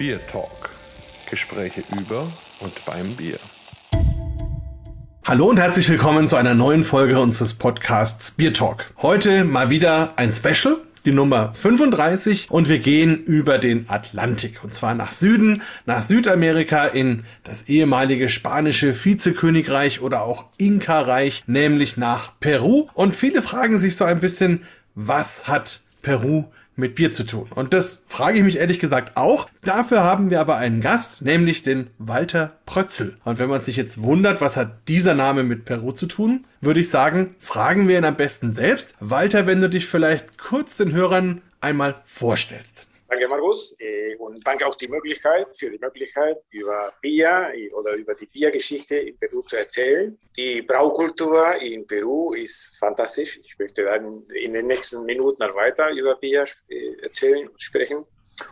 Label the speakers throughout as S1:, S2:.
S1: Beer Talk. Gespräche über und beim Bier.
S2: Hallo und herzlich willkommen zu einer neuen Folge unseres Podcasts Beer Talk. Heute mal wieder ein Special, die Nummer 35 und wir gehen über den Atlantik und zwar nach Süden, nach Südamerika in das ehemalige spanische Vizekönigreich oder auch Inka-Reich, nämlich nach Peru. Und viele fragen sich so ein bisschen, was hat Peru mit Bier zu tun? Und das frage ich mich ehrlich gesagt auch. Dafür haben wir aber einen Gast, nämlich den Walter Prötzel. Und wenn man sich jetzt wundert, was hat dieser Name mit Peru zu tun, würde ich sagen, fragen wir ihn am besten selbst. Walter, wenn du dich vielleicht kurz den Hörern einmal vorstellst.
S3: Danke, Markus. Äh, und danke auch die Möglichkeit, für die Möglichkeit, über Bier äh, oder über die Biergeschichte in Peru zu erzählen. Die Braukultur in Peru ist fantastisch. Ich möchte dann in den nächsten Minuten weiter über Bier äh, erzählen und sprechen.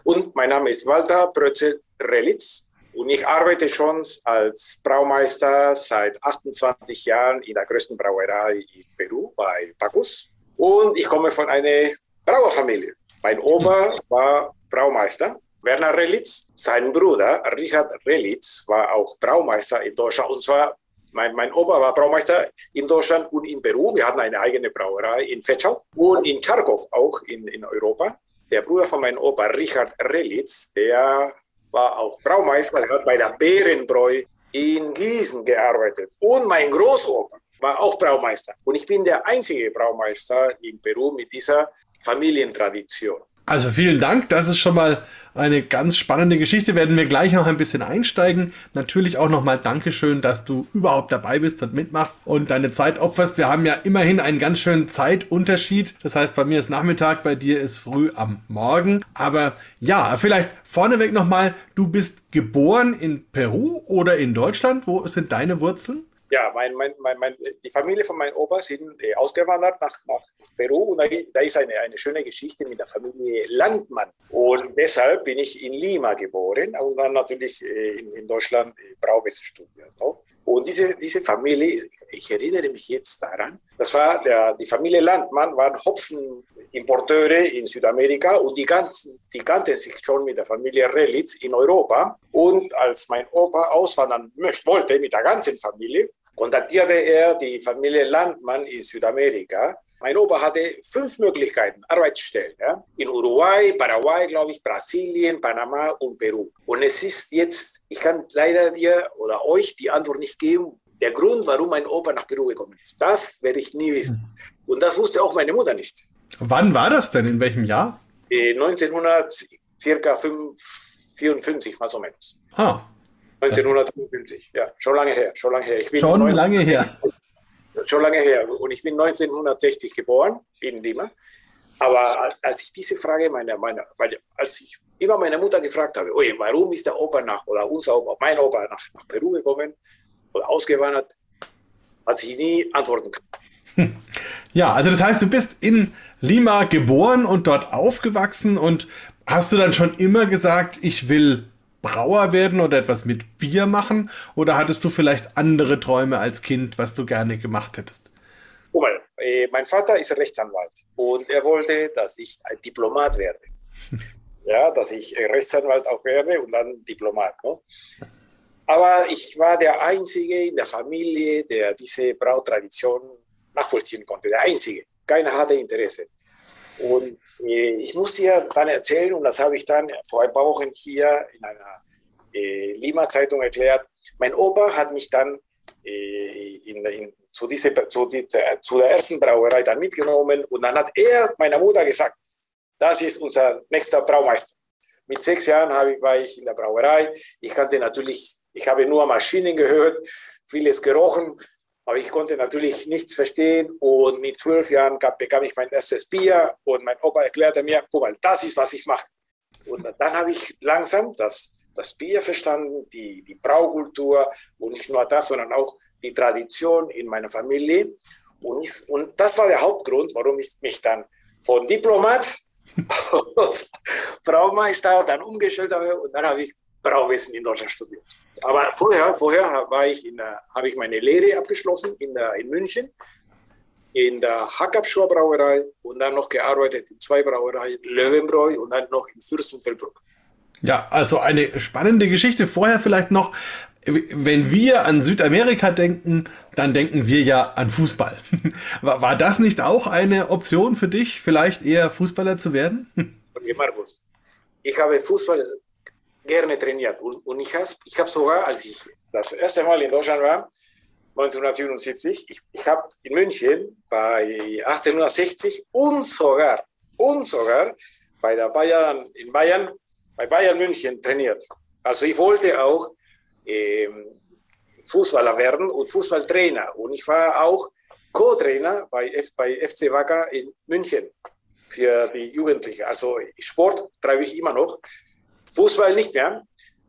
S3: Und mein Name ist Walter Brötzel Relitz. Und ich arbeite schon als Braumeister seit 28 Jahren in der größten Brauerei in Peru, bei Pacus. Und ich komme von einer Brauerfamilie. Mein Opa war Braumeister. Werner Relitz, sein Bruder Richard Relitz, war auch Braumeister in Deutschland. Und zwar, mein, mein Opa war Braumeister in Deutschland und in Peru. Wir hatten eine eigene Brauerei in Fetschau und in Charkow auch in, in Europa. Der Bruder von meinem Opa, Richard Relitz, der war auch Braumeister, der hat bei der Bärenbräu in Gießen gearbeitet. Und mein Großopa war auch Braumeister. Und ich bin der einzige Braumeister in Peru mit dieser Familientradition.
S2: Also vielen Dank, das ist schon mal eine ganz spannende Geschichte. Werden wir gleich noch ein bisschen einsteigen. Natürlich auch nochmal Dankeschön, dass du überhaupt dabei bist und mitmachst und deine Zeit opferst. Wir haben ja immerhin einen ganz schönen Zeitunterschied. Das heißt, bei mir ist Nachmittag, bei dir ist früh am Morgen. Aber ja, vielleicht vorneweg nochmal, du bist geboren in Peru oder in Deutschland. Wo sind deine Wurzeln?
S3: Ja, mein, mein, mein, die Familie von meinem Opa sind äh, ausgewandert nach, nach Peru und da, ist eine, eine schöne Geschichte mit der Familie Landmann. Und deshalb bin ich in Lima geboren und dann natürlich äh, in, in Deutschland äh, Brauwesen studiert. No? Und diese, diese Familie, ich erinnere mich jetzt daran, das war der, die Familie Landmann, waren Hopfenimporteure in Südamerika und die, ganzen, die kannten sich schon mit der Familie Relitz in Europa. Und als mein Opa auswandern wollte mit der ganzen Familie, kontaktierte er die Familie Landmann in Südamerika. Mein Opa hatte fünf Möglichkeiten, Arbeitsstellen. Ja? In Uruguay, Paraguay, glaube ich, Brasilien, Panama und Peru. Und es ist jetzt, ich kann leider dir oder euch die Antwort nicht geben, der Grund, warum mein Opa nach Peru gekommen ist. Das werde ich nie wissen. Hm. Und das wusste auch meine Mutter nicht.
S2: Wann war das denn? In welchem Jahr?
S3: 1900, äh, circa 54, mal so menos. Ah, 1955, ja, schon lange her, schon lange her.
S2: Ich bin schon 19, lange her.
S3: Schon lange her. Und ich bin 1960 geboren in Lima. Aber als ich diese Frage meiner, meiner, als ich immer meine Mutter gefragt habe, oje, warum ist der Opa nach, oder unser Opa, mein Opa nach, nach Peru gekommen oder ausgewandert, hat sie nie antworten können.
S2: Ja, also das heißt, du bist in Lima geboren und dort aufgewachsen und hast du dann schon immer gesagt, ich will Brauer werden oder etwas mit Bier machen? Oder hattest du vielleicht andere Träume als Kind, was du gerne gemacht hättest?
S3: Guck mal, äh, mein Vater ist Rechtsanwalt und er wollte, dass ich ein Diplomat werde. ja, dass ich Rechtsanwalt auch werde und dann Diplomat. Ne? Aber ich war der Einzige in der Familie, der diese Brautradition nachvollziehen konnte. Der Einzige. Keiner hatte Interesse. Und äh, ich muss dir dann erzählen, und das habe ich dann vor ein paar Wochen hier in einer äh, Lima-Zeitung erklärt, mein Opa hat mich dann äh, in, in, zu, diese, zu, diese, zu der ersten Brauerei dann mitgenommen und dann hat er meiner Mutter gesagt, das ist unser nächster Braumeister. Mit sechs Jahren ich, war ich in der Brauerei. Ich kannte natürlich, ich habe nur Maschinen gehört, vieles gerochen aber ich konnte natürlich nichts verstehen und mit zwölf Jahren gab, bekam ich mein erstes Bier und mein Opa erklärte mir, guck mal, das ist, was ich mache. Und dann habe ich langsam das, das Bier verstanden, die, die Braukultur und nicht nur das, sondern auch die Tradition in meiner Familie. Und, ich, und das war der Hauptgrund, warum ich mich dann von Diplomat auf Braumeister dann umgestellt habe und dann habe ich Brauwesen in Deutschland studiert. Aber vorher, vorher war ich in der, habe ich meine Lehre abgeschlossen in, der, in München, in der Hackabschor Brauerei und dann noch gearbeitet in zwei Brauereien, Löwenbräu und dann noch in Fürstenfeldbruck.
S2: Ja, also eine spannende Geschichte. Vorher vielleicht noch, wenn wir an Südamerika denken, dann denken wir ja an Fußball. War, war das nicht auch eine Option für dich, vielleicht eher Fußballer zu werden?
S3: Okay, Markus, ich habe Fußball gerne trainiert und, und ich habe ich hab sogar, als ich das erste Mal in Deutschland war, 1977, ich, ich habe in München bei 1860 und sogar, und sogar bei der Bayern, in Bayern, bei Bayern München trainiert. Also ich wollte auch ähm, Fußballer werden und Fußballtrainer. Und ich war auch Co-Trainer bei, bei FC Wacker in München für die Jugendlichen. Also Sport treibe ich immer noch, Fußball nicht mehr,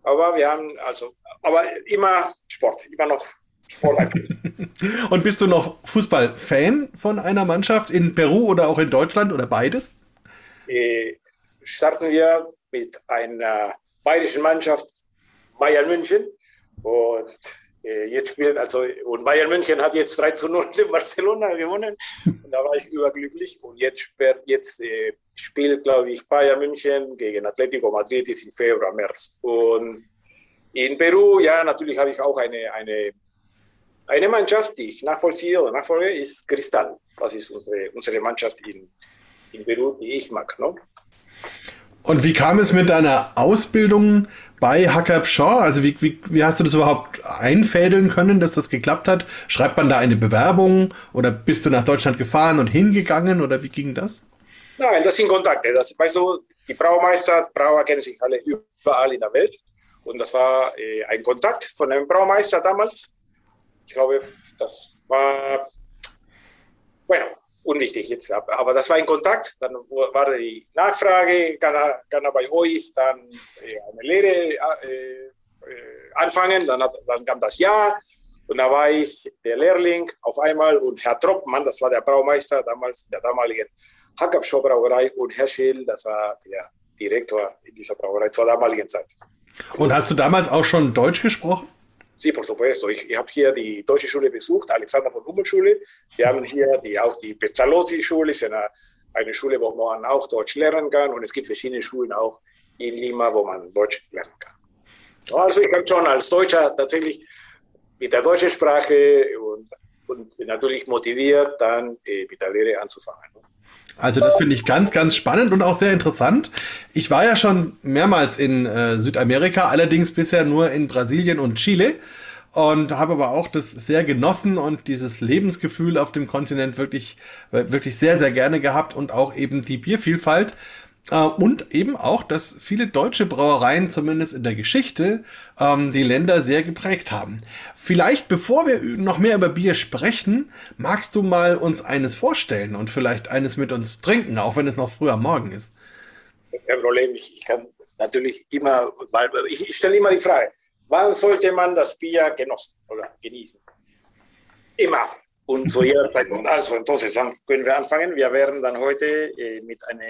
S3: aber wir haben also, aber immer Sport, immer noch Sportaktiv.
S2: Und bist du noch Fußballfan von einer Mannschaft in Peru oder auch in Deutschland oder beides?
S3: Äh, starten wir mit einer bayerischen Mannschaft Bayern München und jetzt spielt also, und Bayern München hat jetzt 3 zu 0 in Barcelona gewonnen. Und da war ich überglücklich. Und jetzt, jetzt äh, spielt, glaube ich, Bayern München gegen Atletico Madrid ist im Februar, März. Und in Peru, ja, natürlich habe ich auch eine, eine, eine Mannschaft, die ich nachvollziehe oder nachfolge, ist Cristal. Das ist unsere, unsere Mannschaft in, in Peru, die ich mag. Ne?
S2: Und wie kam es mit deiner Ausbildung bei Hackab Shaw? Also wie, wie, wie hast du das überhaupt einfädeln können, dass das geklappt hat? Schreibt man da eine Bewerbung oder bist du nach Deutschland gefahren und hingegangen oder wie ging das?
S3: Nein, das sind Kontakte. Das, weißt du, die Braumeister, Brauer kennen sich alle überall in der Welt. Und das war äh, ein Kontakt von einem Braumeister damals. Ich glaube, das war, bueno, unwichtig jetzt, aber das war ein Kontakt. Dann war die Nachfrage, kann er, kann er bei euch dann äh, eine Lehre äh, äh, anfangen? Dann, hat, dann kam das Jahr und da war ich der Lehrling auf einmal und Herr Troppmann, das war der Braumeister damals, der damaligen Hackabschau Brauerei und Herr Scheel, das war der Direktor in dieser Brauerei zur damaligen Zeit.
S2: Und hast du damals auch schon Deutsch gesprochen?
S3: Sí, por supuesto. Ich, ich habe hier die deutsche Schule besucht, Alexander von Humboldt Schule. Wir haben hier die, auch die Pezzalozzi Schule, ist eine, eine Schule, wo man auch Deutsch lernen kann. Und es gibt verschiedene Schulen auch in Lima, wo man Deutsch lernen kann. Also ich habe schon als Deutscher tatsächlich mit der deutschen Sprache und, und natürlich motiviert, dann äh, mit der Lehre anzufangen.
S2: Also das finde ich ganz, ganz spannend und auch sehr interessant. Ich war ja schon mehrmals in äh, Südamerika, allerdings bisher nur in Brasilien und Chile und habe aber auch das sehr genossen und dieses Lebensgefühl auf dem Kontinent wirklich, wirklich sehr, sehr gerne gehabt und auch eben die Biervielfalt. Äh, und eben auch, dass viele deutsche Brauereien zumindest in der Geschichte ähm, die Länder sehr geprägt haben. Vielleicht bevor wir noch mehr über Bier sprechen, magst du mal uns eines vorstellen und vielleicht eines mit uns trinken, auch wenn es noch früh am Morgen ist.
S3: Kein Problem, ich, ich kann natürlich immer, weil ich, ich stelle immer die Frage, wann sollte man das Bier genossen oder genießen? Immer. Und zu jeder Zeit. Also, entonces, dann können wir anfangen. Wir werden dann heute äh, mit einer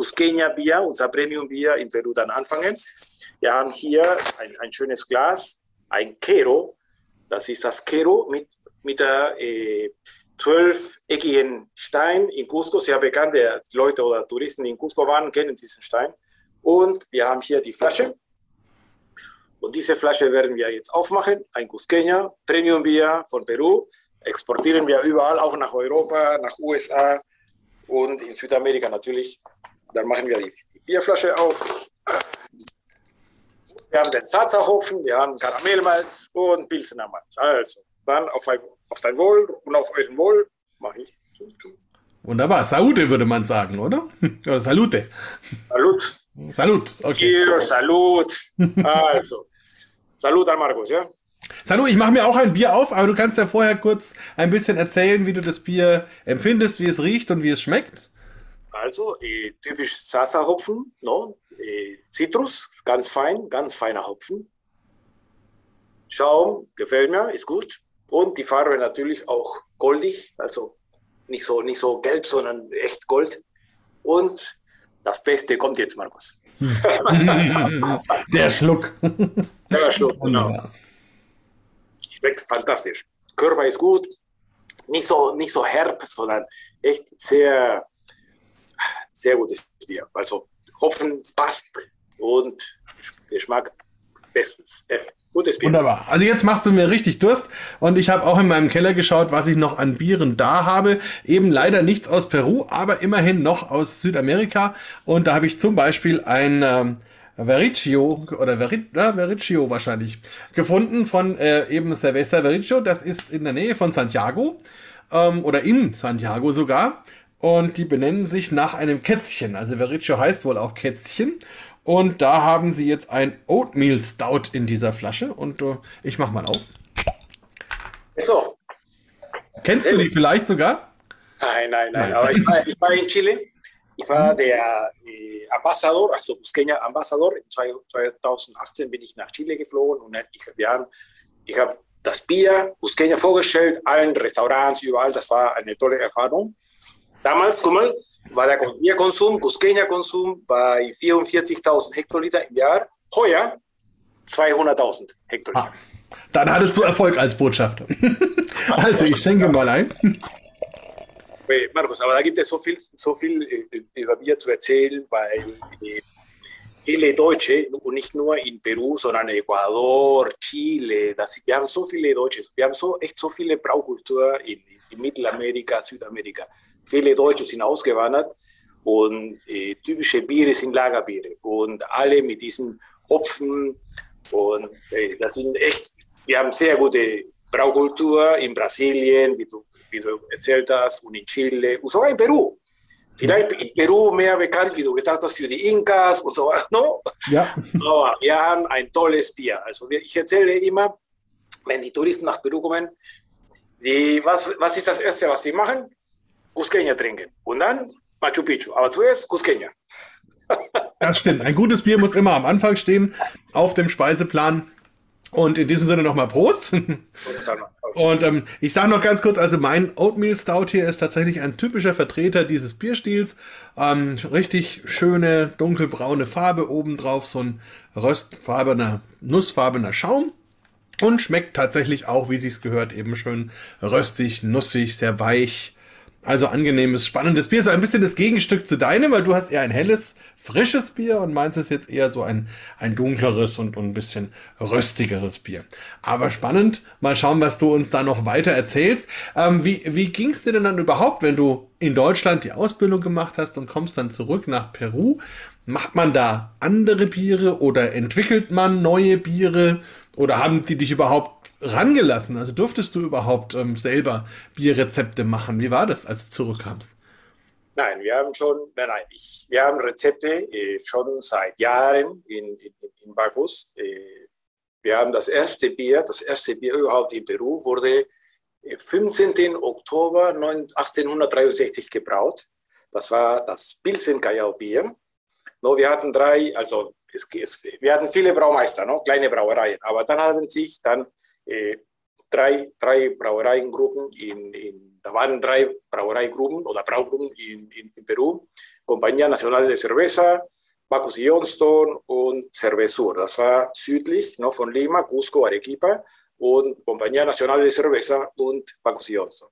S3: Cusqueña Bier, unser Premium Bier in Peru dann anfangen. Wir haben hier ein, ein schönes Glas, ein Quero. Das ist das Quero mit, mit der äh, zwölfeckigen Stein in Cusco, sehr bekannt. Die Leute oder Touristen, die in Cusco waren, kennen diesen Stein. Und wir haben hier die Flasche. Und diese Flasche werden wir jetzt aufmachen. Ein Cusqueña Premium Bier von Peru. Exportieren wir überall, auch nach Europa, nach USA und in Südamerika natürlich. Dann machen wir die Bierflasche auf. Wir haben den Zaza-Hopfen, wir haben Karamellmalz und Pilsener Malz. Also, dann auf, ein, auf dein Wohl und auf euren Wohl mache ich.
S2: Wunderbar. Salute würde man sagen, oder? Oder Salute.
S3: Salut.
S2: Salut.
S3: Okay. Cheers, Salut. Also, Salut an Markus, ja?
S2: Salut, ich mache mir auch ein Bier auf, aber du kannst ja vorher kurz ein bisschen erzählen, wie du das Bier empfindest, wie es riecht und wie es schmeckt.
S3: Also äh, typisch Sasa-Hopfen, no? äh, Zitrus, ganz fein, ganz feiner Hopfen. Schaum, gefällt mir, ist gut. Und die Farbe natürlich auch goldig, also nicht so, nicht so gelb, sondern echt Gold. Und das Beste kommt jetzt, Markus.
S2: Der Schluck.
S3: Der Schluck, genau. Schmeckt fantastisch. Körper ist gut, nicht so, nicht so herb, sondern echt sehr, sehr gutes Bier. Also Hopfen passt und Geschmack bestens.
S2: Gutes Bier. Wunderbar. Also jetzt machst du mir richtig Durst und ich habe auch in meinem Keller geschaut, was ich noch an Bieren da habe. Eben leider nichts aus Peru, aber immerhin noch aus Südamerika. Und da habe ich zum Beispiel ein ähm, Vericchio oder Verit, ja, Vericchio wahrscheinlich gefunden von äh, eben Cerveza Vericchio. Das ist in der Nähe von Santiago ähm, oder in Santiago sogar. Und die benennen sich nach einem Kätzchen. Also Vericchio heißt wohl auch Kätzchen. Und da haben sie jetzt ein Oatmeal Stout in dieser Flasche. Und äh, ich mach mal auf.
S3: So.
S2: Kennst du die vielleicht sogar?
S3: Nein, nein, nein. Aber ich war, ich war in Chile. Ich war der äh, Ambassador, also Busqueña Ambassador. 2018 bin ich nach Chile geflogen und ich, wir ich habe das Bier Busqueña vorgestellt, allen Restaurants, überall. Das war eine tolle Erfahrung. Damals, guck mal, war der Bierkonsum, Cusqueña-Konsum bei 44.000 Hektoliter im Jahr. Heuer 200.000 Hektoliter. Ah,
S2: dann hattest du Erfolg als Botschafter. also, ich schenke mal ein.
S3: Markus, aber da gibt es so viel, so viel äh, über Bier zu erzählen, weil äh, viele Deutsche, und nicht nur in Peru, sondern Ecuador, Chile, das, wir haben so viele Deutsche, wir haben so, echt so viele Braukultur in, in Mittelamerika, Südamerika. Viele Deutsche sind ausgewandert und äh, typische Biere sind Lagerbiere und alle mit diesen Hopfen und äh, das sind echt, wir haben sehr gute Braukultur in Brasilien, wie du, wie du erzählt hast, und in Chile und sogar in Peru. Vielleicht in Peru mehr bekannt, wie du gesagt hast, für die Inkas und so. No? Ja. Aber wir haben ein tolles Bier. Also ich erzähle immer, wenn die Touristen nach Peru kommen, die, was, was ist das Erste, was sie machen? Cusqueña trinken. Und dann Machu Picchu. Aber zuerst Cusqueña.
S2: das stimmt. Ein gutes Bier muss immer am Anfang stehen, auf dem Speiseplan. Und in diesem Sinne nochmal Prost. Und ähm, ich sage noch ganz kurz, also mein Oatmeal Stout hier ist tatsächlich ein typischer Vertreter dieses Bierstils. Ähm, richtig schöne dunkelbraune Farbe obendrauf, so ein röstfarbener, nussfarbener Schaum. Und schmeckt tatsächlich auch, wie sich's gehört, eben schön röstig, nussig, sehr weich. Also angenehmes, spannendes Bier. Ist ein bisschen das Gegenstück zu deinem, weil du hast eher ein helles, frisches Bier und meinst es jetzt eher so ein, ein dunkleres und, ein bisschen röstigeres Bier. Aber spannend. Mal schauen, was du uns da noch weiter erzählst. Ähm, wie wie ging es dir denn dann überhaupt, wenn du in Deutschland die Ausbildung gemacht hast und kommst dann zurück nach Peru? Macht man da andere Biere oder entwickelt man neue Biere? Oder haben die dich überhaupt rangelassen? Also durftest du überhaupt ähm, selber Bierrezepte machen? Wie war das, als du zurückkamst?
S3: Nein, wir haben schon, nein, nein, ich, wir haben Rezepte äh, schon seit Jahren in, in, in Bacchus. Äh, wir haben das erste Bier, das erste Bier überhaupt in Peru wurde 15. Äh, Oktober 1863 gebraut. Das war das Pilsen Callao Bier. No, wir hatten drei, also es, es, wir hatten viele Braumeister, no? kleine Brauereien, aber dann haben sich dann drei, drei Brauereiengruppen, in, in, da waren drei Brauereigruppen oder Braugruppen in, in, in Peru, Compañía Nacional de Cerveza, Bacchus y Johnston und Cervesur. Das war südlich no, von Lima, Cusco, Arequipa und Compañía Nacional de Cerveza und Bacchus y Johnston.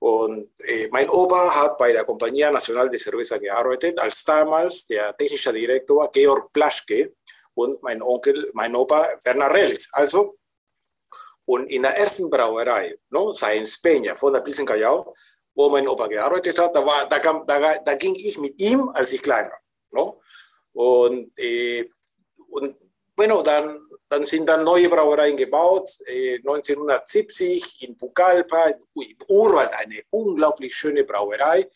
S3: Und äh, mein Opa hat bei der Compañía Nacional de Cerveza gearbeitet, als damals der technische Direktor Georg Plaschke und mein Onkel, mein Opa Werner Relitz. Also und in der ersten Brauerei, no, Science Peña von der Pilsen wo mein Opa gearbeitet hat, da, war, da, kam, da, da ging ich mit ihm, als ich klein war. No? Und, äh, und bueno, dann, dann sind dann neue Brauereien gebaut. Äh, 1970 in Pucallpa, in Urwald, eine unglaublich schöne Brauerei.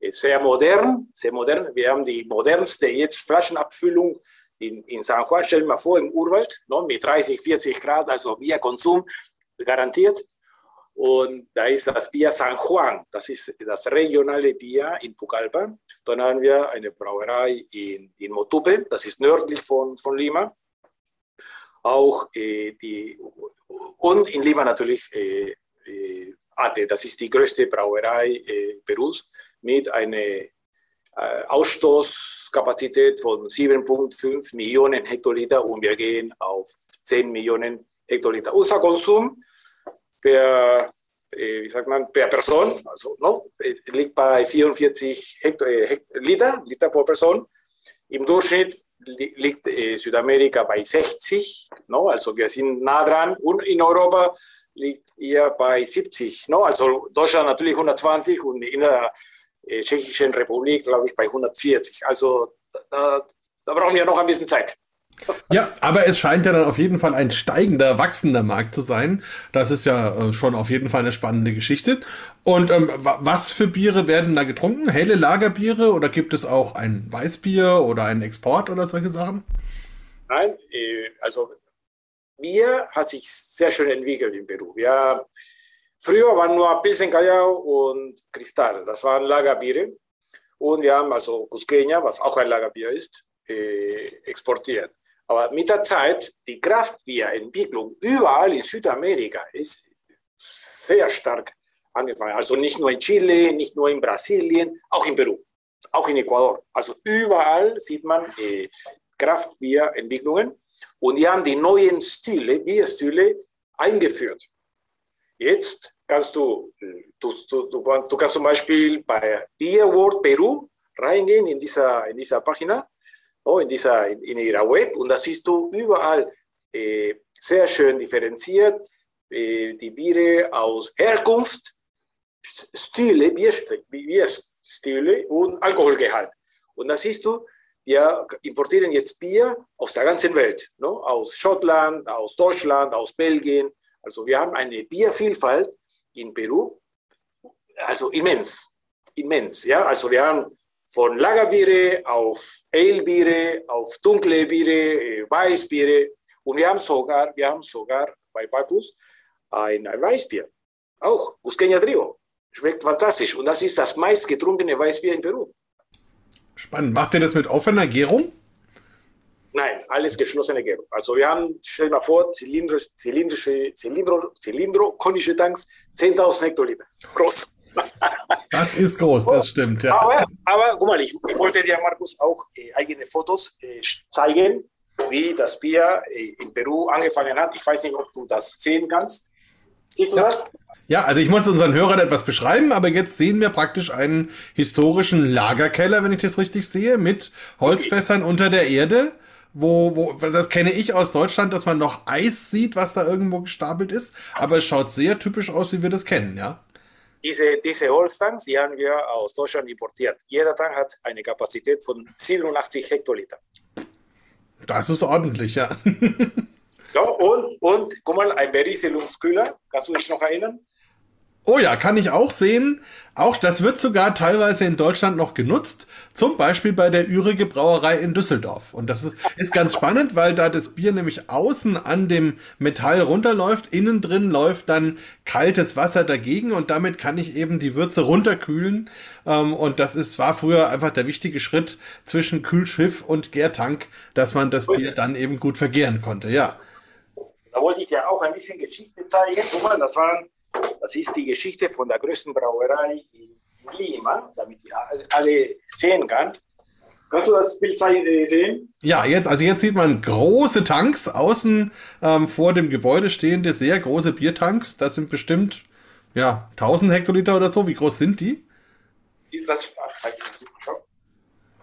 S3: Äh, sehr modern, sehr modern. Wir haben die modernste jetzt Flaschenabfüllung in, in San Juan, stell dir mal vor, im Urwald, no, mit 30, 40 Grad, also Bierkonsum garantiert. Und da ist das Bier San Juan, das ist das regionale Bier in Pucallpa. Dann haben wir eine Brauerei in, in Motupe, das ist nördlich von, von Lima. Auch äh, die, und in Lima natürlich äh, äh, Ate, das ist die größte Brauerei äh, Perus mit einer äh, Ausstoß Kapazität von 7,5 Millionen Hektoliter und wir gehen auf 10 Millionen Hektoliter. Unser Konsum per, äh, wie sagt man, per Person also, no, liegt bei 44 Hekto, äh, Liter, Liter pro Person. Im Durchschnitt liegt äh, Südamerika bei 60, no? also wir sind nah dran. Und in Europa liegt ihr bei 70. No? Also Deutschland natürlich 120 und in der äh, Tschechischen Republik, glaube ich, bei 140. Also da, da brauchen wir noch ein bisschen Zeit.
S2: Ja, aber es scheint ja dann auf jeden Fall ein steigender, wachsender Markt zu sein. Das ist ja äh, schon auf jeden Fall eine spannende Geschichte. Und ähm, was für Biere werden da getrunken? Helle Lagerbiere oder gibt es auch ein Weißbier oder einen Export oder solche Sachen?
S3: Nein, äh, also Bier hat sich sehr schön entwickelt in Peru. Wir, früher waren nur Pilsen Callao und Cristal, das waren Lagerbiere. Und wir haben also Cusqueña, was auch ein Lagerbier ist, äh, exportiert. Aber mit der Zeit, die Kraftbierentwicklung überall in Südamerika ist sehr stark angefangen. Also nicht nur in Chile, nicht nur in Brasilien, auch in Peru, auch in Ecuador. Also überall sieht man äh, Kraftbierentwicklungen und die haben die neuen Stile, Bierstile eingeführt. Jetzt kannst du, du, du, du, kannst zum Beispiel bei Beer World Peru reingehen in dieser, in dieser Pagina oh, in, dieser, in, in, ihrer Web und da siehst du überall äh, sehr schön differenziert äh, die Biere aus Herkunft, Stile, Bierstile und Alkoholgehalt. Und da siehst du, wir importieren jetzt Bier aus der ganzen Welt, no? aus Schottland, aus Deutschland, aus Belgien. Also wir haben eine Biervielfalt in Peru, also immens, immens. Ja? Also wir haben von Lagerbiere auf Ale-Biere, auf dunkle Biere, äh, Weißbiere. Und wir haben sogar, wir haben sogar bei Bacchus ein, ein Weißbier. Auch Cusqueña Trio. Schmeckt fantastisch. Und das ist das meistgetrunkene Weißbier in Peru.
S2: Spannend. Macht ihr das mit offener Gärung?
S3: Nein, alles geschlossene Gärung. Also wir haben, stell dir mal vor, zylindrische, zylindrische, zylindro, zylindro-konische Tanks, 10.000 Hektoliter. Groß.
S2: Das ist groß, das stimmt, ja.
S3: Aber, aber guck mal, ich, ich wollte dir, Markus, auch äh, eigene Fotos äh, zeigen, wie das Bier äh, in Peru angefangen hat. Ich weiß nicht, ob du das sehen kannst. Siehst du
S2: ja.
S3: das?
S2: Ja, also ich muss unseren Hörern etwas beschreiben, aber jetzt sehen wir praktisch einen historischen Lagerkeller, wenn ich das richtig sehe, mit Holzfässern okay. unter der Erde. Wo, wo, das kenne ich aus Deutschland, dass man noch Eis sieht, was da irgendwo gestapelt ist. Aber es schaut sehr typisch aus, wie wir das kennen, ja.
S3: Diese, diese Holztanks, die haben wir aus Deutschland importiert. Jeder Tank hat eine Kapazität von 87 Hektoliter.
S2: Das ist ordentlich, ja.
S3: ja und, und guck mal, ein Berieselungskühler, kannst du dich noch erinnern?
S2: Oh ja, kann ich auch sehen. Auch das wird sogar teilweise in Deutschland noch genutzt. Zum Beispiel bei der Ürige Brauerei in Düsseldorf. Und das ist, ist ganz spannend, weil da das Bier nämlich außen an dem Metall runterläuft. Innen drin läuft dann kaltes Wasser dagegen und damit kann ich eben die Würze runterkühlen. Ähm, und das ist, war früher einfach der wichtige Schritt zwischen Kühlschiff und Gärtank, dass man das Bier dann eben gut vergehren konnte. Ja.
S3: Da wollte ich dir auch ein bisschen Geschichte zeigen. Guck mal, das waren das ist die Geschichte von der größten Brauerei in Lima, damit ihr alle sehen kann. Kannst du das Bild äh, sehen?
S2: Ja, jetzt, also jetzt sieht man große Tanks, außen ähm, vor dem Gebäude stehende sehr große Biertanks. Das sind bestimmt ja, 1000 Hektoliter oder so. Wie groß sind die? Das,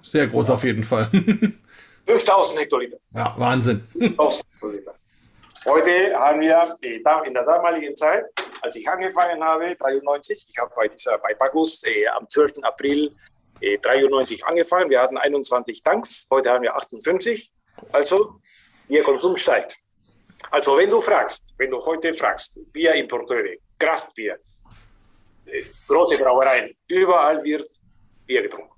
S2: sehr groß auf jeden Fall.
S3: 5000 Hektoliter.
S2: Ja, Wahnsinn. 5000 Hektoliter.
S3: Heute haben wir in der damaligen Zeit, als ich angefangen habe, 93, ich habe bei, dieser, bei Bagus äh, am 12. April äh, 93 angefangen. Wir hatten 21 Tanks, heute haben wir 58. Also, Ihr Konsum steigt. Also, wenn du fragst, wenn du heute fragst, Bierimporteure, Kraftbier, äh, große Brauereien, überall wird Bier getrunken.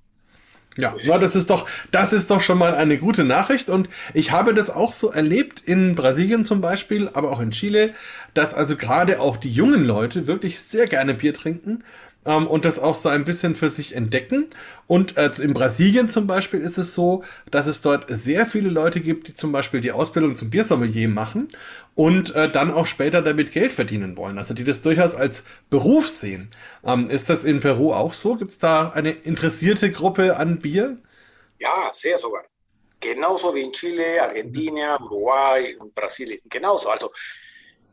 S2: Ja, so, das ist doch, das ist doch schon mal eine gute Nachricht. Und ich habe das auch so erlebt in Brasilien zum Beispiel, aber auch in Chile, dass also gerade auch die jungen Leute wirklich sehr gerne Bier trinken ähm, und das auch so ein bisschen für sich entdecken. Und äh, in Brasilien zum Beispiel ist es so, dass es dort sehr viele Leute gibt, die zum Beispiel die Ausbildung zum Biersommelier machen und äh, dann auch später damit Geld verdienen wollen. Also die das durchaus als Beruf sehen. Ähm, ist das in Peru auch so? Gibt es da eine interessierte Gruppe an Bier?
S3: Ja, sehr sogar. Genauso wie in Chile, Argentina, Uruguay und Brasilien. Genauso. Also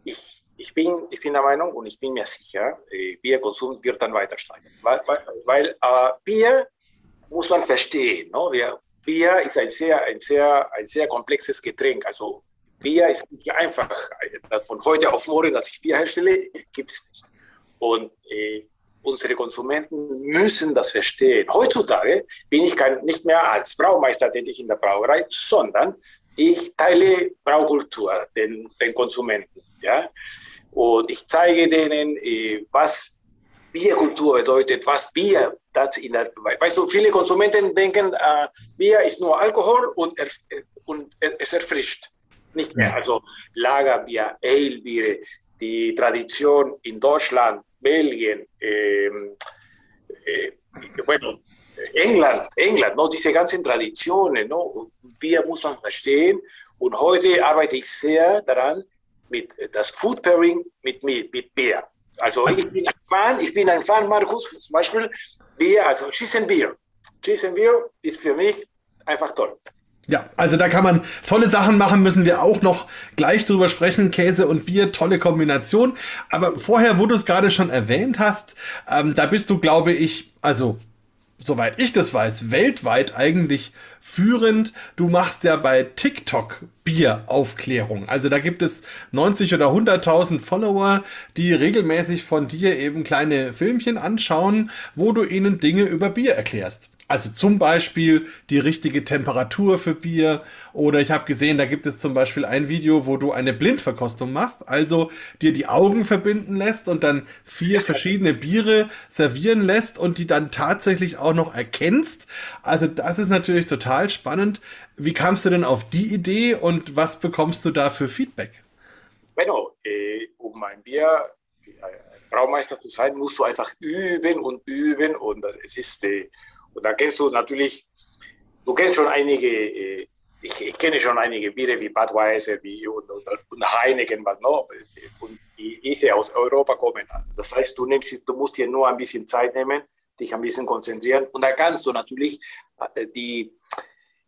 S3: ich ich bin, ich bin der Meinung und ich bin mir sicher, äh, Bierkonsum wird dann weiter steigen. Weil, weil, äh, Bier muss man verstehen. No? Wir, Bier ist ein sehr, ein sehr, ein sehr komplexes Getränk. Also Bier ist nicht einfach. Von heute auf morgen, dass ich Bier herstelle, gibt es nicht. Und äh, unsere Konsumenten müssen das verstehen. Heutzutage bin ich kein, nicht mehr als Braumeister tätig in der Brauerei, sondern ich teile Braukultur den, den Konsumenten. Ja? Und ich zeige denen, äh, was Bierkultur bedeutet, was Bier das in der, weißt du, viele Konsumenten denken, äh, Bier ist nur Alkohol und, er, und es erfrischt. Nicht mehr. Also Lagerbier, Ale-Biere, die Tradition in Deutschland, Belgien, ähm, äh, bueno, England, England, no, diese ganzen Traditionen, no, Bier muss man verstehen. Und heute arbeite ich sehr daran, mit das Food Pairing mit, mit, mit Bier. Also ich bin ein Fan, ich bin ein Fan, Markus, zum Beispiel Bier, also Cheese and Beer. Cheese and Beer ist für mich einfach toll.
S2: Ja, also da kann man tolle Sachen machen, müssen wir auch noch gleich drüber sprechen. Käse und Bier, tolle Kombination. Aber vorher, wo du es gerade schon erwähnt hast, ähm, da bist du, glaube ich, also soweit ich das weiß, weltweit eigentlich führend. Du machst ja bei TikTok Bieraufklärung. Also da gibt es 90 oder 100.000 Follower, die regelmäßig von dir eben kleine Filmchen anschauen, wo du ihnen Dinge über Bier erklärst. Also zum Beispiel die richtige Temperatur für Bier. Oder ich habe gesehen, da gibt es zum Beispiel ein Video, wo du eine Blindverkostung machst, also dir die Augen verbinden lässt und dann vier verschiedene Biere servieren lässt und die dann tatsächlich auch noch erkennst. Also das ist natürlich total spannend. Wie kamst du denn auf die Idee und was bekommst du da für Feedback?
S3: Bueno, eh, um ein Bier Braumeister zu sein, musst du einfach üben und üben und es ist äh, und da kennst du natürlich, du kennst schon einige, äh, ich, ich kenne schon einige Biere wie Budweiser wie und, und, und Heineken, was noch, und die diese aus Europa kommen. Das heißt, du, nimmst, du musst dir nur ein bisschen Zeit nehmen, dich ein bisschen konzentrieren und da kannst du natürlich äh, die,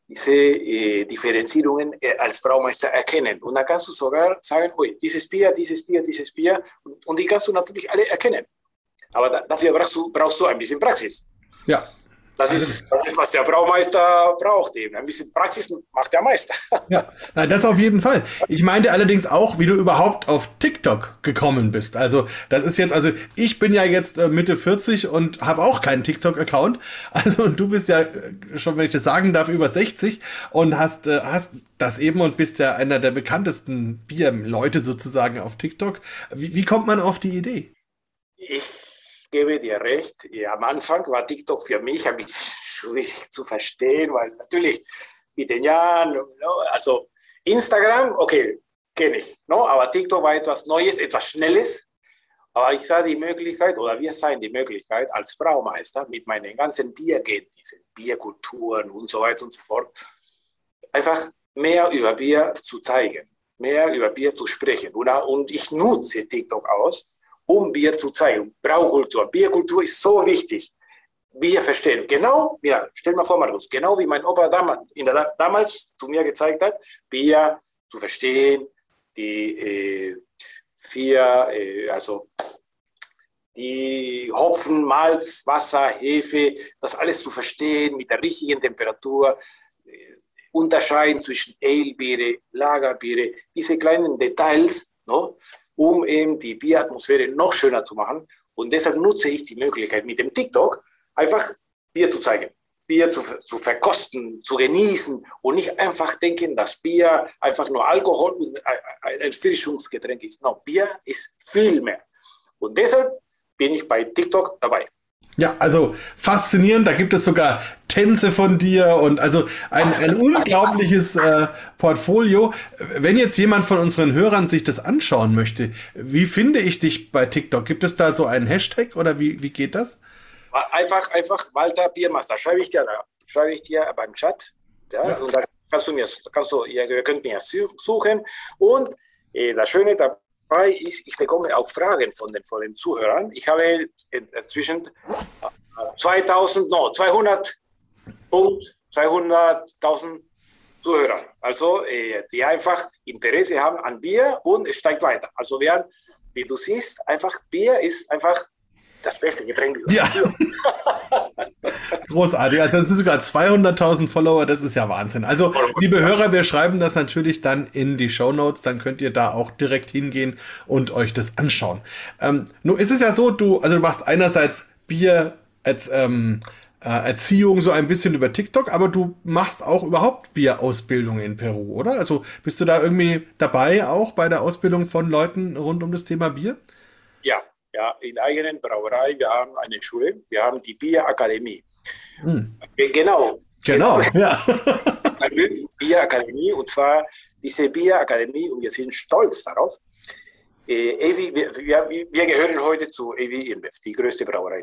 S3: diese äh, Differenzierungen äh, als Braumeister erkennen. Und da kannst du sogar sagen, ui, dieses Bier, dieses Bier, dieses Bier, und, und die kannst du natürlich alle erkennen. Aber da, dafür brauchst du, brauchst du ein bisschen Praxis.
S2: Ja,
S3: das ist, das ist, was der Braumeister braucht eben. Ein bisschen Praxis macht der Meister.
S2: Ja, das auf jeden Fall. Ich meinte allerdings auch, wie du überhaupt auf TikTok gekommen bist. Also, das ist jetzt, also ich bin ja jetzt äh, Mitte 40 und habe auch keinen TikTok-Account. Also, du bist ja äh, schon, wenn ich das sagen darf, über 60 und hast, äh, hast das eben und bist ja einer der bekanntesten Bier-Leute sozusagen auf TikTok. Wie, wie kommt man auf die Idee?
S3: Ich gebe dir recht. Ja, am Anfang war TikTok für mich ein bisschen schwierig zu verstehen, weil natürlich mit den Jahren, also Instagram, okay, kenne ich, no? aber TikTok war etwas Neues, etwas Schnelles. Aber ich sah die Möglichkeit, oder wir sahen die Möglichkeit als Braumeister mit meinen ganzen Bierkenntnissen, Bierkulturen und so weiter und so fort, einfach mehr über Bier zu zeigen, mehr über Bier zu sprechen. Und ich nutze TikTok aus, um Bier zu zeigen. Braukultur. Bierkultur ist so wichtig. Bier verstehen. Genau, ja, stell mal vor, Markus, genau wie mein Opa damals, der, damals zu mir gezeigt hat, Bier zu verstehen, die äh, vier, äh, also die Hopfen, Malz, Wasser, Hefe, das alles zu verstehen mit der richtigen Temperatur, äh, unterscheiden zwischen Ale-Biere, Lagerbiere, diese kleinen Details, no? Um eben die Bieratmosphäre noch schöner zu machen. Und deshalb nutze ich die Möglichkeit mit dem TikTok einfach Bier zu zeigen, Bier zu, zu verkosten, zu genießen und nicht einfach denken, dass Bier einfach nur Alkohol und ein Erfrischungsgetränk ist. No, Bier ist viel mehr. Und deshalb bin ich bei TikTok dabei.
S2: Ja, also faszinierend. Da gibt es sogar Tänze von dir und also ein, ein unglaubliches äh, Portfolio. Wenn jetzt jemand von unseren Hörern sich das anschauen möchte, wie finde ich dich bei TikTok? Gibt es da so einen Hashtag oder wie, wie geht das?
S3: Einfach, einfach Walter Biermaster. Schreibe ich dir da. Schreibe ich dir beim Chat. Ja, ja. Und da kannst du mir, kannst du, ihr könnt mir suchen. Und äh, das Schöne dabei dabei ist, ich bekomme auch Fragen von den, von den Zuhörern. Ich habe inzwischen 2000, no, 200 200.000 Zuhörer. Also, äh, die einfach Interesse haben an Bier und es steigt weiter. Also, wir, wie du siehst, einfach Bier ist einfach das beste Getränk.
S2: Ja. Großartig. Also das sind sogar 200.000 Follower. Das ist ja Wahnsinn. Also, liebe Hörer, wir schreiben das natürlich dann in die Show Notes. Dann könnt ihr da auch direkt hingehen und euch das anschauen. Ähm, nun ist es ja so, du, also du machst einerseits Bier als ähm, äh, Erziehung so ein bisschen über TikTok, aber du machst auch überhaupt Bierausbildung in Peru, oder? Also bist du da irgendwie dabei auch bei der Ausbildung von Leuten rund um das Thema Bier?
S3: Ja, ja, in eigenen Brauerei. Wir haben eine Schule, wir haben die Bierakademie. Hm. Genau.
S2: Genau, genau. ja.
S3: Bierakademie und zwar diese Bierakademie und wir sind stolz darauf. Äh, Evi, wir, wir, wir, gehören heute zu EWI InBev, die größte Brauerei.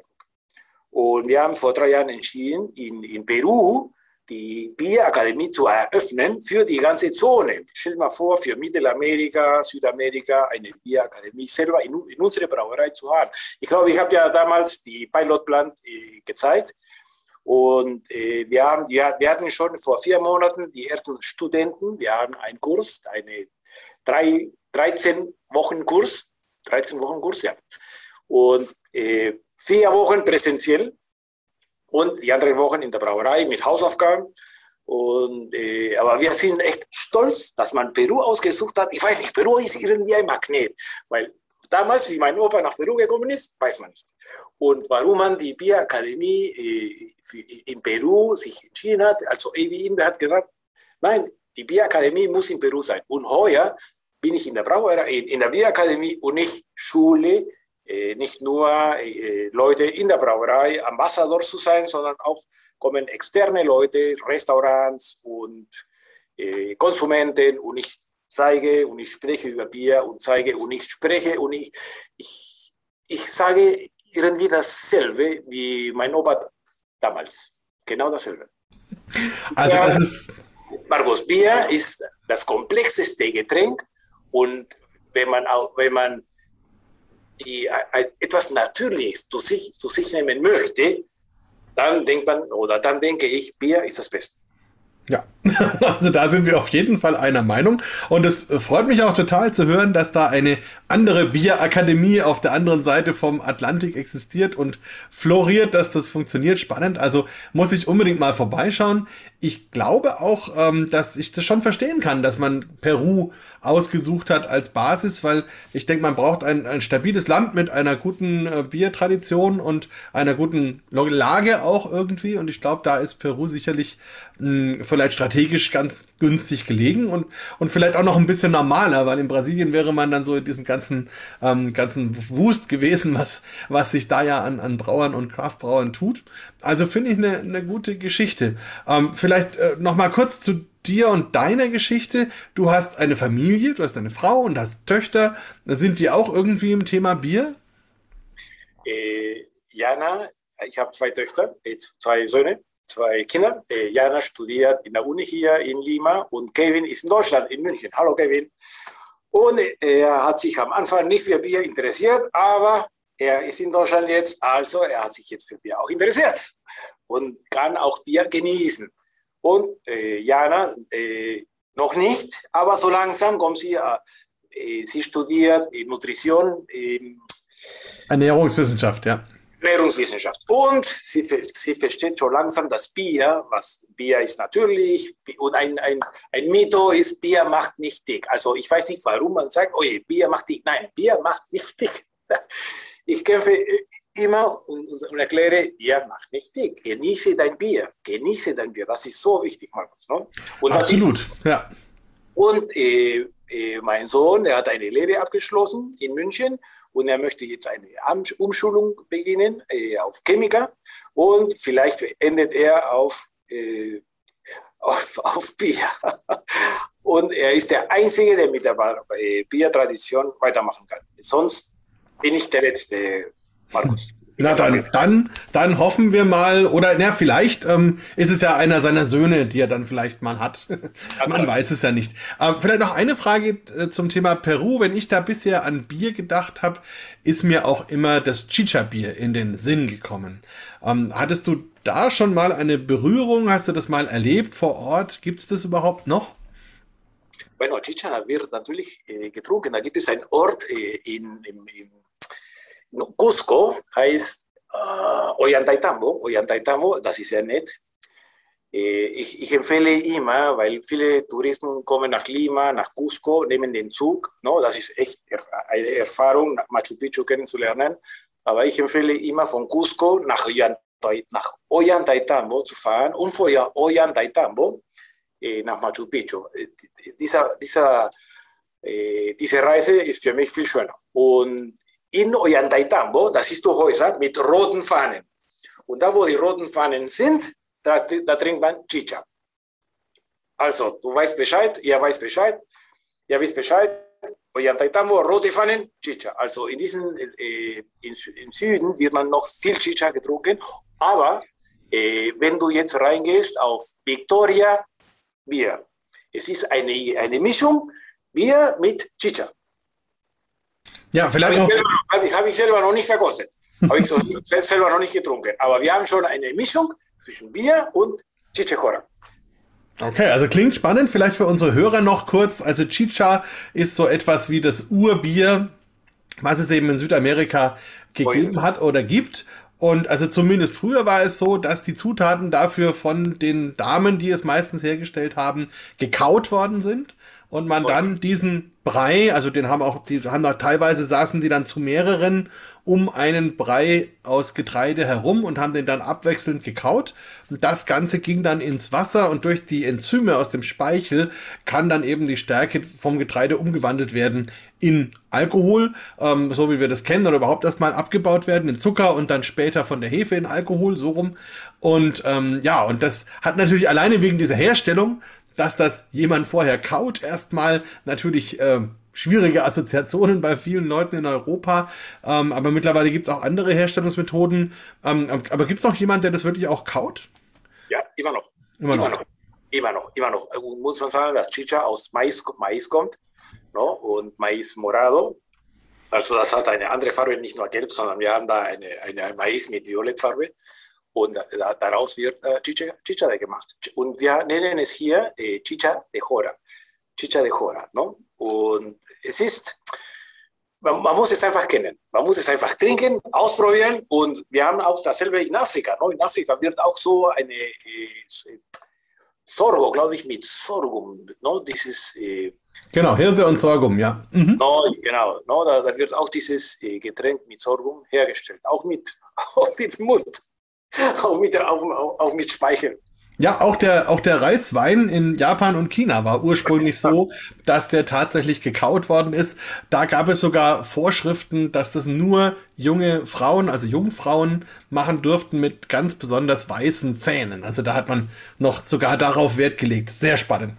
S3: Und wir haben vor drei Jahren entschieden, in, in Peru die Bierakademie zu eröffnen für die ganze Zone. Stell dir mal vor, für Mittelamerika, Südamerika eine Bierakademie selber in, in unserer Brauerei zu haben. Ich glaube, ich habe ja damals die Pilotplan äh, gezeigt. Und äh, wir, haben, wir, wir hatten schon vor vier Monaten die ersten Studenten. Wir haben einen Kurs, eine drei, 13 Wochen Kurs, 13 Wochen Kurs, ja. Und äh, vier Wochen präsentiell und die anderen Wochen in der Brauerei mit Hausaufgaben. Und, äh, aber wir sind echt stolz, dass man Peru ausgesucht hat. Ich weiß nicht, Peru ist irgendwie ein Magnet, weil damals, wie mein Opa nach Peru gekommen ist, weiß man nicht. Und warum man die Bierakademie äh, in Peru sich entschieden hat, also Evi Inbe hat gesagt, nein, die Bierakademie muss in Peru sein. Und heuer bin ich in der Brauerei, in der Bierakademie und nicht Schule nicht nur äh, Leute in der Brauerei Ambassador zu sein, sondern auch kommen externe Leute, Restaurants und äh, Konsumenten und ich zeige und ich spreche über Bier und zeige und ich spreche und ich, ich, ich sage irgendwie dasselbe wie mein Opa damals. Genau dasselbe.
S2: Also das ist...
S3: Markus, Bier ist das komplexeste Getränk und wenn man, auch, wenn man die äh, etwas Natürliches zu sich, zu sich nehmen möchte, dann denkt man, oder dann denke ich, Bier ist das Beste.
S2: Ja, also da sind wir auf jeden Fall einer Meinung. Und es freut mich auch total zu hören, dass da eine andere Bierakademie auf der anderen Seite vom Atlantik existiert und floriert, dass das funktioniert. Spannend. Also muss ich unbedingt mal vorbeischauen. Ich glaube auch, ähm, dass ich das schon verstehen kann, dass man Peru ausgesucht hat als Basis, weil ich denke, man braucht ein, ein stabiles Land mit einer guten äh, Biertradition und einer guten Lage auch irgendwie. Und ich glaube, da ist Peru sicherlich mh, vielleicht strategisch ganz günstig gelegen und, und vielleicht auch noch ein bisschen normaler, weil in Brasilien wäre man dann so in diesem ganzen, ähm, ganzen Wust gewesen, was, was sich da ja an, an Brauern und Kraftbrauern tut. Also finde ich eine, eine gute Geschichte. Ähm, vielleicht äh, noch mal kurz zu dir und deiner Geschichte. Du hast eine Familie, du hast eine Frau und hast Töchter. Sind die auch irgendwie im Thema Bier?
S3: Äh, Jana, ich habe zwei Töchter, äh, zwei Söhne zwei Kinder. Äh, Jana studiert in der Uni hier in Lima und Kevin ist in Deutschland, in München. Hallo Kevin. Und er hat sich am Anfang nicht für Bier interessiert, aber er ist in Deutschland jetzt, also er hat sich jetzt für Bier auch interessiert und kann auch Bier genießen. Und äh, Jana äh, noch nicht, aber so langsam kommt sie, äh, sie studiert Nutrition.
S2: Ernährungswissenschaft, ja.
S3: Ernährungswissenschaft. Und sie, sie versteht schon langsam das Bier, was Bier ist natürlich. Und ein, ein, ein Mito ist, Bier macht nicht dick. Also ich weiß nicht, warum man sagt, oh je, Bier macht dick. Nein, Bier macht nicht dick. Ich kämpfe immer und, und erkläre, Bier macht nicht dick. Genieße dein Bier. Genieße dein Bier. Das ist so wichtig, Markus. Ne?
S2: Und Absolut,
S3: ist,
S2: ja.
S3: Und äh, äh, mein Sohn, der hat eine Lehre abgeschlossen in München und er möchte jetzt eine Umschulung beginnen äh, auf Chemiker und vielleicht endet er auf, äh, auf, auf Bier. Und er ist der Einzige, der mit der äh, Biertradition weitermachen kann. Sonst bin ich der Letzte, Markus.
S2: Na dann, dann, dann hoffen wir mal, oder na, vielleicht ähm, ist es ja einer seiner Söhne, die er dann vielleicht mal hat. Man weiß es ja nicht. Ähm, vielleicht noch eine Frage äh, zum Thema Peru. Wenn ich da bisher an Bier gedacht habe, ist mir auch immer das Chicha-Bier in den Sinn gekommen. Ähm, hattest du da schon mal eine Berührung? Hast du das mal erlebt vor Ort? Gibt es das überhaupt noch?
S3: Bueno, Chicha wird natürlich äh, getrunken. Da gibt es einen Ort äh, in, in, in Cusco heißt äh, Ollantaytambo. Ollantaytambo, das ist sehr nett. Äh, ich, ich, empfehle immer, weil viele Touristen kommen nach Lima, nach Cusco, nehmen den Zug. No? Das ist echt eine Erfahrung, Machu Picchu kennenzulernen. Aber ich empfehle immer von Cusco nach, nach Ollantaytambo zu fahren und von Ollantaytambo äh, nach Machu Picchu. Äh, dieser, dieser, äh, diese Reise ist für mich viel schöner. Und in Ollantaytambo, das ist Häuser mit roten Fahnen. Und da, wo die roten Fahnen sind, da, da trinkt man Chicha. Also, du weißt Bescheid, ihr weißt Bescheid, ihr wisst Bescheid, Ollantaytambo, rote Pfannen, Chicha. Also in diesem, äh, in, im Süden wird man noch viel Chicha getrunken, aber äh, wenn du jetzt reingehst auf Victoria Bier, es ist eine, eine Mischung Bier mit Chicha.
S2: Ja, vielleicht habe
S3: ich, habe ich, hab ich selber noch nicht verkostet. Habe ich so selber noch nicht getrunken. Aber wir haben schon eine Mischung zwischen Bier und Chichejora.
S2: Okay, also klingt spannend. Vielleicht für unsere Hörer noch kurz. Also Chicha ist so etwas wie das Urbier, was es eben in Südamerika gegeben hat oder gibt. Und also zumindest früher war es so, dass die Zutaten dafür von den Damen, die es meistens hergestellt haben, gekaut worden sind. Und man dann diesen Brei, also den haben auch, die haben da teilweise saßen die dann zu mehreren um einen Brei aus Getreide herum und haben den dann abwechselnd gekaut. Und das Ganze ging dann ins Wasser und durch die Enzyme aus dem Speichel kann dann eben die Stärke vom Getreide umgewandelt werden in Alkohol, ähm, so wie wir das kennen, oder überhaupt erstmal abgebaut werden in Zucker und dann später von der Hefe in Alkohol, so rum. Und ähm, ja, und das hat natürlich alleine wegen dieser Herstellung dass das jemand vorher kaut, erstmal natürlich äh, schwierige Assoziationen bei vielen Leuten in Europa. Ähm, aber mittlerweile gibt es auch andere Herstellungsmethoden. Ähm, aber gibt es noch jemanden, der das wirklich auch kaut?
S3: Ja, immer noch. Immer, noch. Immer noch, immer noch. Äh, muss man sagen, dass Chicha aus Mais, Mais kommt no? und Mais morado. Also das hat eine andere Farbe, nicht nur gelb, sondern wir haben da eine, eine Mais mit Violettfarbe und daraus wird äh, Chicha, Chicha gemacht. Und wir nennen es hier äh, Chicha de Jora. Chicha de Jora. No? Und es ist, man, man, muss es einfach kennen. Man muss es einfach trinken, ausprobieren. Und wir haben auch dasselbe in Afrika. No? In Afrika wird auch so eine äh, Sorgo, glaube ich, mit Sorghum. No? Dieses, äh,
S2: genau, Hirse und Sorghum, ja.
S3: Mhm. No, genau, no? Da, da, wird auch dieses äh, Getränk mit Sorghum hergestellt. Auch mit, auch mit Mund. auch, mit, auch, auch mit Speichel.
S2: Ja, auch der, auch der Reiswein in Japan und China war ursprünglich so, dass der tatsächlich gekaut worden ist. Da gab es sogar Vorschriften, dass das nur junge Frauen, also Jungfrauen, machen durften mit ganz besonders weißen Zähnen. Also da hat man noch sogar darauf Wert gelegt. Sehr spannend.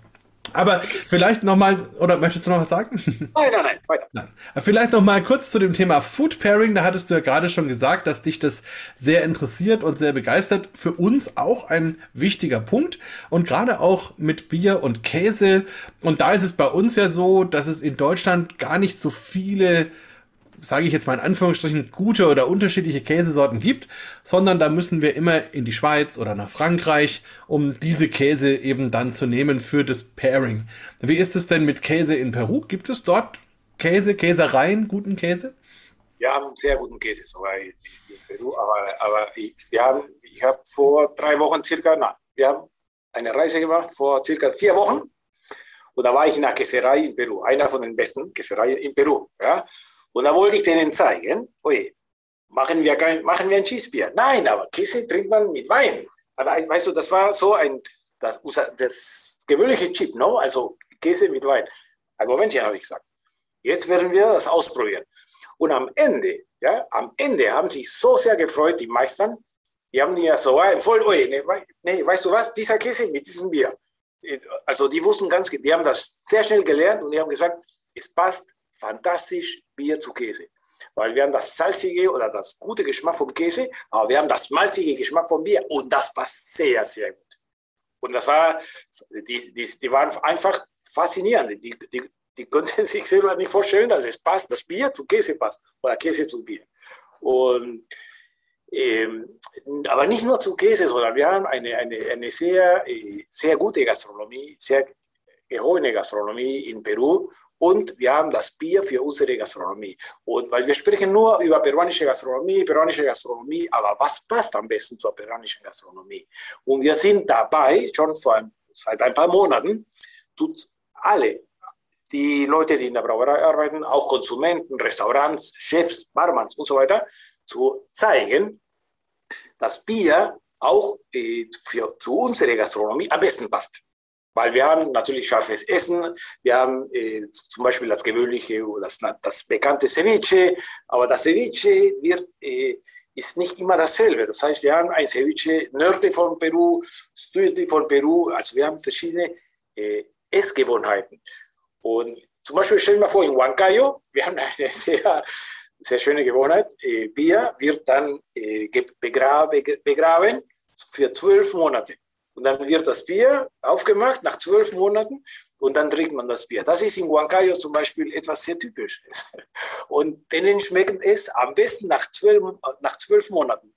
S2: Aber vielleicht nochmal, oder möchtest du noch was sagen?
S3: Nein, nein, nein, weiter.
S2: Nein. Vielleicht nochmal kurz zu dem Thema Food Pairing. Da hattest du ja gerade schon gesagt, dass dich das sehr interessiert und sehr begeistert. Für uns auch ein wichtiger Punkt. Und gerade auch mit Bier und Käse. Und da ist es bei uns ja so, dass es in Deutschland gar nicht so viele sage ich jetzt mal in Anführungsstrichen, gute oder unterschiedliche Käsesorten gibt, sondern da müssen wir immer in die Schweiz oder nach Frankreich, um diese Käse eben dann zu nehmen für das Pairing. Wie ist es denn mit Käse in Peru? Gibt es dort Käse, Käsereien, guten Käse?
S3: Wir haben sehr guten Käse sogar in, Peru, aber, aber ich, wir haben, ich habe vor drei Wochen circa, na, wir haben eine Reise gemacht vor circa vier Wochen und da war ich in einer Käserei in Peru, einer von den besten Käsereien in Peru. Ja? Und da wollte ich denen zeigen, oje, machen wir, kein, machen wir ein Cheesebier. Nein, aber Käse trinkt man mit Wein. Aber weißt du, das war so ein, das, das gewöhnliche Chip, no? also Käse mit Wein. Ein Momentchen, habe ich gesagt. Jetzt werden wir das ausprobieren. Und am Ende, ja, am Ende haben sich so sehr gefreut, die Meistern, die haben ja so empfohlen, oje, nee, nee, weißt du was, dieser Käse mit diesem Bier. Also die wussten ganz, die haben das sehr schnell gelernt und die haben gesagt, es passt fantastisch Bier zu Käse. Weil wir haben das salzige oder das gute Geschmack vom Käse, aber wir haben das malzige Geschmack vom Bier und das passt sehr, sehr gut. Und das war, die, die, die waren einfach faszinierend. Die, die, die konnten sich selber nicht vorstellen, dass es passt, das Bier zu Käse passt oder Käse zu Bier. Und, ähm, aber nicht nur zu Käse, sondern wir haben eine, eine, eine sehr, äh, sehr gute Gastronomie, sehr gehobene Gastronomie in Peru und wir haben das Bier für unsere Gastronomie. Und weil wir sprechen nur über peruanische Gastronomie, peruanische Gastronomie, aber was passt am besten zur peruanischen Gastronomie? Und wir sind dabei, schon vor seit ein paar Monaten, tut alle, die Leute, die in der Brauerei arbeiten, auch Konsumenten, Restaurants, Chefs, Barmans und so weiter, zu zeigen, dass Bier auch äh, für, zu unserer Gastronomie am besten passt. Weil wir haben natürlich scharfes Essen, wir haben äh, zum Beispiel das gewöhnliche, das, das bekannte Ceviche, aber das Ceviche wird, äh, ist nicht immer dasselbe. Das heißt, wir haben ein Ceviche nördlich von Peru, südlich von Peru, also wir haben verschiedene äh, Essgewohnheiten. Und zum Beispiel stellen wir vor, in Huancayo, wir haben eine sehr, sehr schöne Gewohnheit, äh, Bier wird dann äh, begraben, begraben für zwölf Monate. Und dann wird das Bier aufgemacht nach zwölf Monaten und dann trinkt man das Bier. Das ist in Huancayo zum Beispiel etwas sehr Typisches. Und denen schmeckt es am besten nach zwölf, nach zwölf Monaten.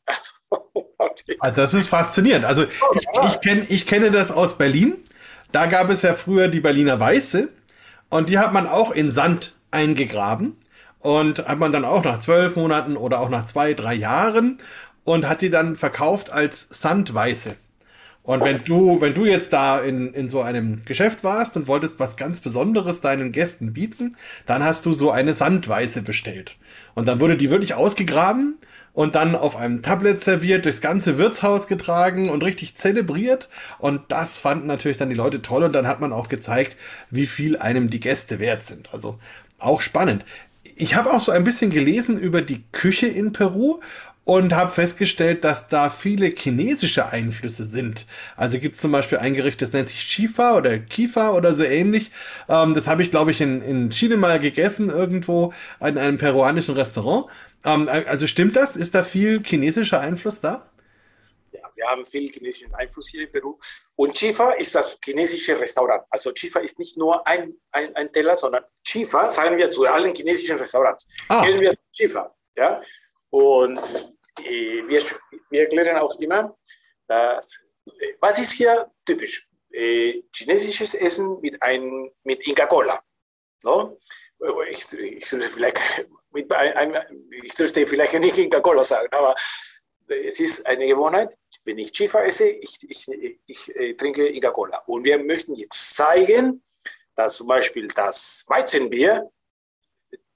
S2: Also das ist faszinierend. Also ich, ich, kenn, ich kenne das aus Berlin. Da gab es ja früher die Berliner Weiße und die hat man auch in Sand eingegraben und hat man dann auch nach zwölf Monaten oder auch nach zwei, drei Jahren und hat die dann verkauft als Sandweiße. Und wenn du, wenn du jetzt da in, in so einem Geschäft warst und wolltest was ganz Besonderes deinen Gästen bieten, dann hast du so eine Sandweiße bestellt. Und dann wurde die wirklich ausgegraben und dann auf einem Tablet serviert, durchs ganze Wirtshaus getragen und richtig zelebriert. Und das fanden natürlich dann die Leute toll und dann hat man auch gezeigt, wie viel einem die Gäste wert sind. Also auch spannend. Ich habe auch so ein bisschen gelesen über die Küche in Peru und habe festgestellt, dass da viele chinesische Einflüsse sind. Also gibt es zum Beispiel ein Gericht, das nennt sich Chifa oder Kifa oder so ähnlich. Ähm, das habe ich, glaube ich, in, in Chile mal gegessen, irgendwo in einem peruanischen Restaurant. Ähm, also stimmt das? Ist da viel chinesischer Einfluss da?
S3: Ja, wir haben viel chinesischen Einfluss hier in Peru. Und Chifa ist das chinesische Restaurant. Also Chifa ist nicht nur ein, ein, ein Teller, sondern Chifa sagen wir zu allen chinesischen Restaurants. Ah. Nennen wir Chifa. Ja? Und wir, wir erklären auch immer, dass, was ist hier typisch? Äh, chinesisches Essen mit, ein, mit Inca-Cola. No? Ich, ich, dürfte vielleicht, mit ein, ich dürfte vielleicht nicht Inca-Cola sagen, aber es ist eine Gewohnheit, wenn ich Chifa esse, ich, ich, ich, ich äh, trinke Inca-Cola. Und wir möchten jetzt zeigen, dass zum Beispiel das Weizenbier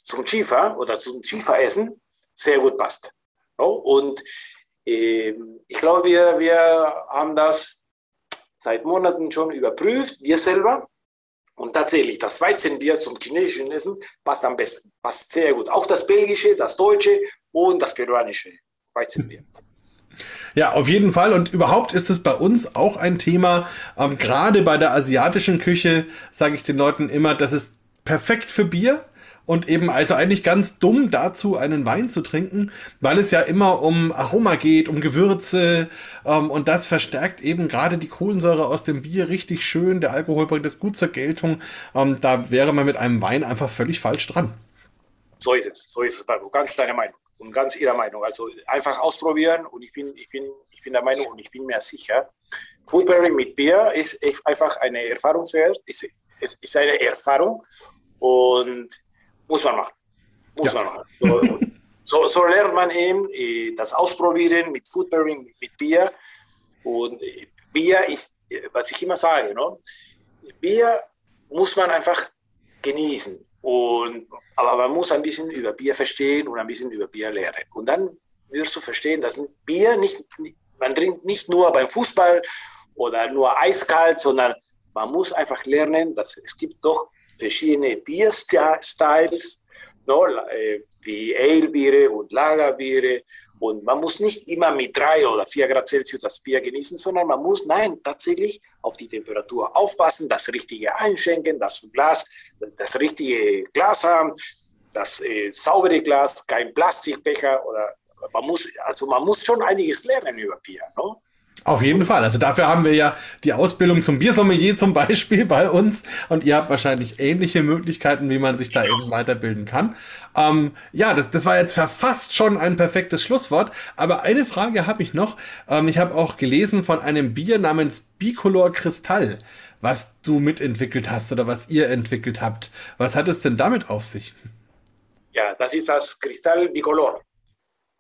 S3: zum Chifa oder zum Chifa-Essen sehr gut passt. Und äh, ich glaube, wir, wir haben das seit Monaten schon überprüft, wir selber. Und tatsächlich, das Weizenbier zum chinesischen Essen passt am besten, passt sehr gut. Auch das belgische, das deutsche und das peruanische Weizenbier.
S2: Ja, auf jeden Fall. Und überhaupt ist es bei uns auch ein Thema. Ähm, gerade bei der asiatischen Küche sage ich den Leuten immer, das ist perfekt für Bier und eben also eigentlich ganz dumm dazu, einen Wein zu trinken, weil es ja immer um Aroma geht, um Gewürze ähm, und das verstärkt eben gerade die Kohlensäure aus dem Bier richtig schön. Der Alkohol bringt es gut zur Geltung. Ähm, da wäre man mit einem Wein einfach völlig falsch dran.
S3: So ist es, so ist es, Paco. Ganz deine Meinung und ganz ihrer Meinung. Also einfach ausprobieren und ich bin, ich bin, ich bin der Meinung und ich bin mir sicher, Food Pairing mit Bier ist einfach eine Erfahrungswert, ist, ist, ist eine Erfahrung und muss man machen. Muss ja. man machen. So, so, so, lernt man eben äh, das Ausprobieren mit Food Pairing, mit Bier. Und äh, Bier ist, äh, was ich immer sage, no? Bier muss man einfach genießen. Und, aber man muss ein bisschen über Bier verstehen und ein bisschen über Bier lernen. Und dann wirst du verstehen, dass Bier nicht, man trinkt nicht nur beim Fußball oder nur eiskalt, sondern man muss einfach lernen, dass es gibt doch verschiedene Bierstyles, no, äh, wie Ale-Biere und Lagerbiere. Und man muss nicht immer mit drei oder vier Grad Celsius das Bier genießen, sondern man muss, nein, tatsächlich auf die Temperatur aufpassen, das Richtige einschenken, das Glas, das richtige Glas haben, das äh, saubere Glas, kein Plastikbecher oder man muss, also man muss schon einiges lernen über Bier. No?
S2: Auf jeden Fall. Also dafür haben wir ja die Ausbildung zum Biersommelier zum Beispiel bei uns und ihr habt wahrscheinlich ähnliche Möglichkeiten, wie man sich da eben weiterbilden kann. Ähm, ja, das, das war jetzt fast schon ein perfektes Schlusswort. Aber eine Frage habe ich noch. Ähm, ich habe auch gelesen von einem Bier namens Bicolor Kristall, was du mitentwickelt hast oder was ihr entwickelt habt. Was hat es denn damit auf sich?
S3: Ja, das ist das Kristall Bicolor.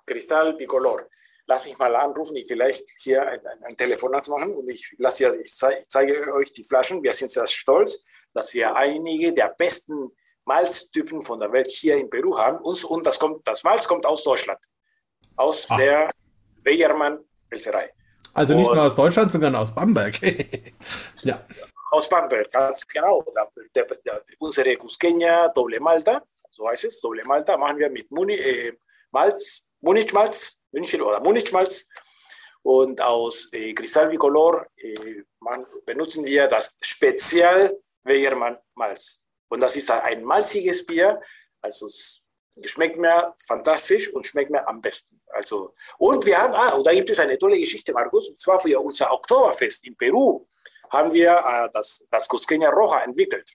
S3: Kristall Bicolor lass mich mal anrufen, ich vielleicht hier ein, ein Telefonat machen und ich, lasse ja, ich zeige euch die Flaschen. Wir sind sehr stolz, dass wir einige der besten Malztypen von der Welt hier in Peru haben. Und, und das, kommt, das Malz kommt aus Deutschland, aus Ach. der Weyermann Pilzerei.
S2: Also nicht und, nur aus Deutschland, sondern aus Bamberg.
S3: ja. Aus Bamberg, ganz genau. Der, der, der, unsere Cusqueña Doble Malta, so heißt es, Doble Malta, machen wir mit Muni, äh, Malz, Munich-Malz, München oder Munich-Malz. Und aus äh, Cristal Bicolor äh, benutzen wir das Spezial Wegermann Malz. Und das ist ein malziges Bier, also schmeckt mir fantastisch und schmeckt mir am besten. Also, und wir haben, ah, und da gibt es eine tolle Geschichte, Markus, und zwar für unser Oktoberfest in Peru haben wir äh, das, das Cusqueña Roja entwickelt.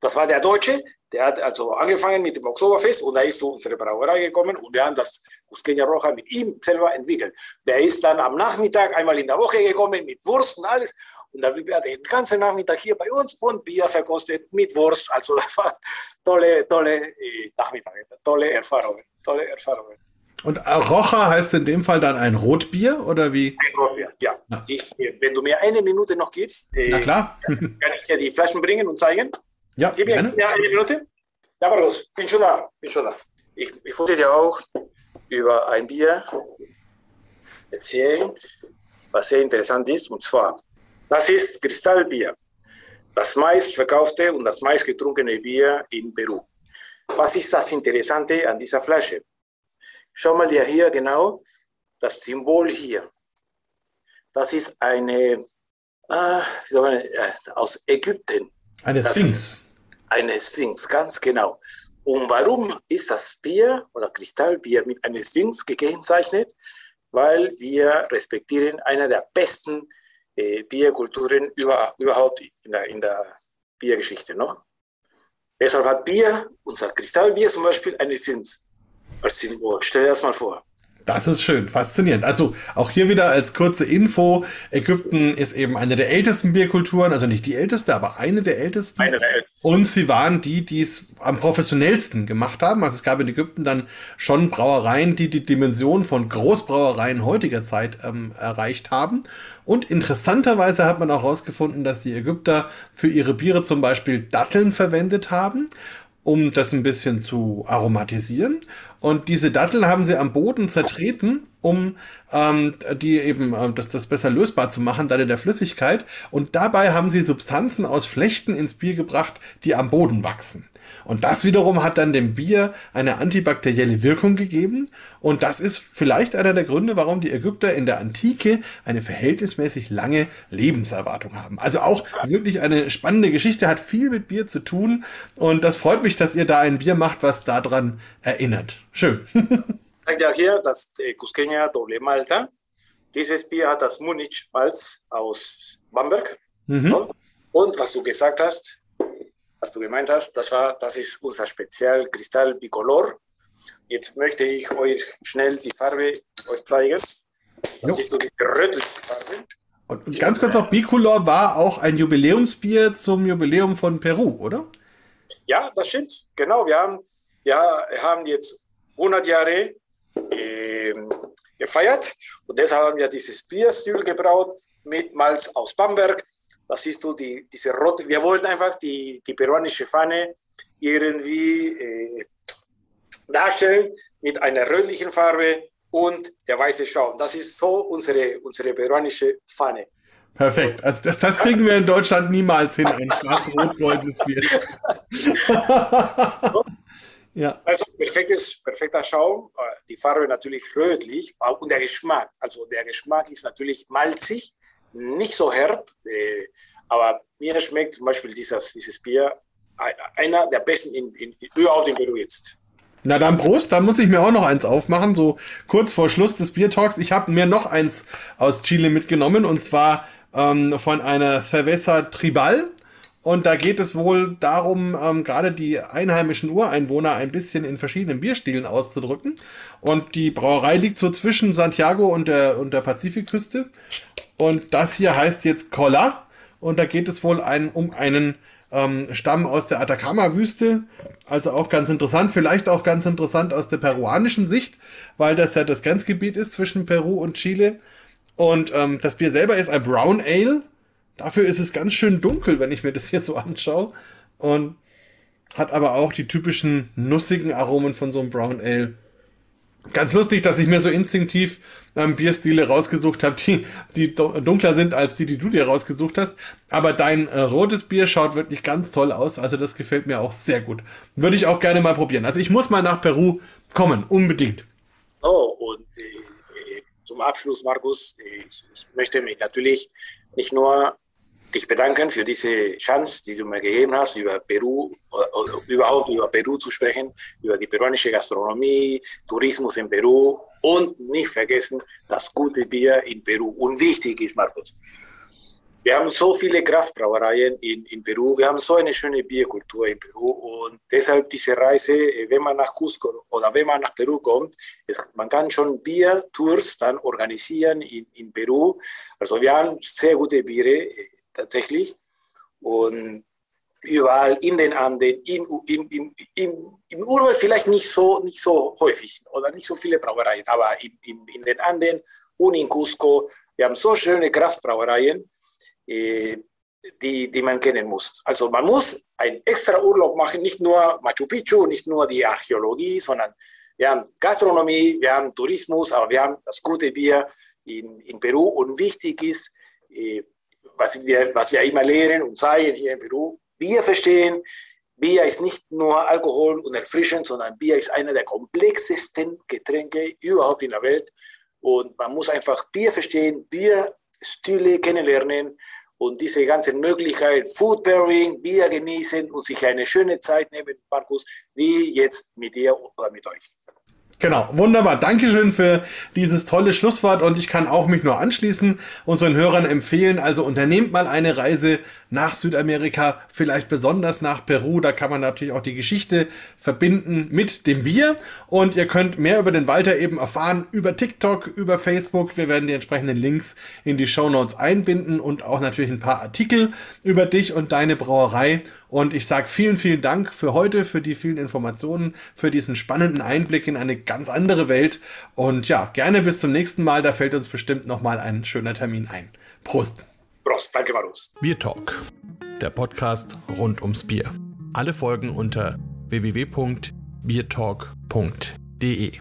S3: Das war der Deutsche, der hat also angefangen mit dem Oktoberfest und da ist zu unserer Brauerei gekommen und wir haben das Cusqueña Roja mit ihm selber entwickelt. Der ist dann am Nachmittag einmal in der Woche gekommen mit Wurst und alles und dann hat er den ganzen Nachmittag hier bei uns und Bier verkostet mit Wurst. Also das war tolle, tolle äh, Nachmittage, tolle Erfahrungen, tolle Erfahrungen.
S2: Und Rocha heißt in dem Fall dann ein Rotbier oder wie?
S3: Ein Rotbier, ja. ja. Ich, wenn du mir eine Minute noch gibst,
S2: äh, Na klar.
S3: kann ich dir die Flaschen bringen und zeigen.
S2: Ja,
S3: Gib mir, eine Minute. Ja, Markus, bin schon da. Bin schon da. Ich, ich wollte dir auch über ein Bier erzählen, was sehr interessant ist. Und zwar, das ist Kristallbier. Das meistverkaufte und das meistgetrunkene Bier in Peru. Was ist das Interessante an dieser Flasche? Schau mal dir hier genau das Symbol hier. Das ist eine äh, aus Ägypten.
S2: Eine Sphinx.
S3: Eine Sphinx, ganz genau. Und warum ist das Bier oder Kristallbier mit einer Sphinx gekennzeichnet? Weil wir respektieren eine der besten äh, Bierkulturen über, überhaupt in der, in der Biergeschichte. No? Deshalb hat Bier, unser Kristallbier zum Beispiel, eine Sphinx als Symbol. Stell dir das mal vor.
S2: Das ist schön, faszinierend. Also auch hier wieder als kurze Info, Ägypten ist eben eine der ältesten Bierkulturen, also nicht die älteste, aber eine der ältesten. Eine der ältesten. Und sie waren die, die es am professionellsten gemacht haben. Also es gab in Ägypten dann schon Brauereien, die die Dimension von Großbrauereien heutiger Zeit ähm, erreicht haben. Und interessanterweise hat man auch herausgefunden, dass die Ägypter für ihre Biere zum Beispiel Datteln verwendet haben um das ein bisschen zu aromatisieren. Und diese Datteln haben sie am Boden zertreten, um ähm, die eben äh, das, das besser lösbar zu machen, dann in der Flüssigkeit. Und dabei haben sie Substanzen aus Flechten ins Bier gebracht, die am Boden wachsen. Und das wiederum hat dann dem Bier eine antibakterielle Wirkung gegeben. Und das ist vielleicht einer der Gründe, warum die Ägypter in der Antike eine verhältnismäßig lange Lebenserwartung haben. Also auch wirklich eine spannende Geschichte, hat viel mit Bier zu tun. Und das freut mich, dass ihr da ein Bier macht, was daran erinnert. Schön.
S3: Ja, hier das äh, Cusqueña Doble Malta. Dieses Bier hat das Munich Malz aus Bamberg. Mhm. Und was du gesagt hast, was du gemeint hast, das, war, das ist unser Spezial Kristall Bicolor. Jetzt möchte ich euch schnell die Farbe euch zeigen. Das ist so die rötliche Farbe.
S2: Und ganz kurz noch, Bicolor war auch ein Jubiläumsbier zum Jubiläum von Peru, oder?
S3: Ja, das stimmt. Genau, wir haben, ja, haben jetzt 100 Jahre äh, gefeiert und deshalb haben wir dieses Bierstil gebraut mit Malz aus Bamberg das siehst du, die, diese rote, wir wollten einfach die, die peruanische Fahne irgendwie äh, darstellen mit einer rötlichen Farbe und der weiße Schaum. Das ist so unsere, unsere peruanische Fahne.
S2: Perfekt. Also das, das kriegen wir in Deutschland niemals hin, ein schwarz-rot-goldenes Bier.
S3: ja. Also perfektes, perfekter Schaum, äh, die Farbe natürlich rötlich und der Geschmack. Also der Geschmack ist natürlich malzig, nicht so herb, äh, aber mir schmeckt zum Beispiel dieses, dieses Bier einer der besten in, in, überhaupt in Peru jetzt.
S2: Na dann Prost, da muss ich mir auch noch eins aufmachen, so kurz vor Schluss des Biertalks. Ich habe mir noch eins aus Chile mitgenommen und zwar ähm, von einer Cerveza Tribal. Und da geht es wohl darum, ähm, gerade die einheimischen Ureinwohner ein bisschen in verschiedenen Bierstilen auszudrücken. Und die Brauerei liegt so zwischen Santiago und der, und der Pazifikküste. Und das hier heißt jetzt Cola. Und da geht es wohl ein, um einen ähm, Stamm aus der Atacama-Wüste. Also auch ganz interessant, vielleicht auch ganz interessant aus der peruanischen Sicht, weil das ja das Grenzgebiet ist zwischen Peru und Chile. Und ähm, das Bier selber ist ein Brown Ale. Dafür ist es ganz schön dunkel, wenn ich mir das hier so anschaue. Und hat aber auch die typischen nussigen Aromen von so einem Brown Ale. Ganz lustig, dass ich mir so instinktiv ähm, Bierstile rausgesucht habe, die, die dunkler sind als die, die du dir rausgesucht hast. Aber dein äh, rotes Bier schaut wirklich ganz toll aus. Also das gefällt mir auch sehr gut. Würde ich auch gerne mal probieren. Also ich muss mal nach Peru kommen, unbedingt.
S3: Oh, und äh, zum Abschluss, Markus, ich, ich möchte mich natürlich nicht nur dich bedanken für diese Chance, die du mir gegeben hast, über Peru oder, oder überhaupt über Peru zu sprechen, über die peruanische Gastronomie, Tourismus in Peru und nicht vergessen das gute Bier in Peru. Und wichtig ist, Markus, wir haben so viele Kraftbrauereien in, in Peru, wir haben so eine schöne Bierkultur in Peru und deshalb diese Reise, wenn man nach Cusco oder wenn man nach Peru kommt, ist, man kann schon Biertours dann organisieren in, in Peru. Also wir haben sehr gute Biere tatsächlich. Und überall in den Anden, in, in, in, in, im Urwald vielleicht nicht so, nicht so häufig oder nicht so viele Brauereien, aber in, in, in den Anden und in Cusco, wir haben so schöne Kraftbrauereien, äh, die, die man kennen muss. Also man muss einen extra Urlaub machen, nicht nur Machu Picchu, nicht nur die Archäologie, sondern wir haben Gastronomie, wir haben Tourismus, aber wir haben das gute Bier in, in Peru und wichtig ist, äh, was wir, was wir immer lehren und zeigen hier in Peru, Bier verstehen. Bier ist nicht nur Alkohol und erfrischend, sondern Bier ist einer der komplexesten Getränke überhaupt in der Welt. Und man muss einfach Bier verstehen, Bierstile kennenlernen und diese ganzen Möglichkeiten, Food Pairing, Bier genießen und sich eine schöne Zeit nehmen, Markus, wie jetzt mit dir oder mit euch.
S2: Genau, wunderbar. Dankeschön für dieses tolle Schlusswort und ich kann auch mich nur anschließen, unseren Hörern empfehlen. Also unternehmt mal eine Reise nach Südamerika, vielleicht besonders nach Peru. Da kann man natürlich auch die Geschichte verbinden mit dem Bier. Und ihr könnt mehr über den Walter eben erfahren über TikTok, über Facebook. Wir werden die entsprechenden Links in die Show Notes einbinden und auch natürlich ein paar Artikel über dich und deine Brauerei. Und ich sage vielen, vielen Dank für heute, für die vielen Informationen, für diesen spannenden Einblick in eine ganz andere Welt. Und ja, gerne bis zum nächsten Mal. Da fällt uns bestimmt nochmal ein schöner Termin ein. Prost.
S3: Prost, danke Marus.
S2: Bier Talk, der Podcast rund ums Bier. Alle Folgen unter www.biertalk.de.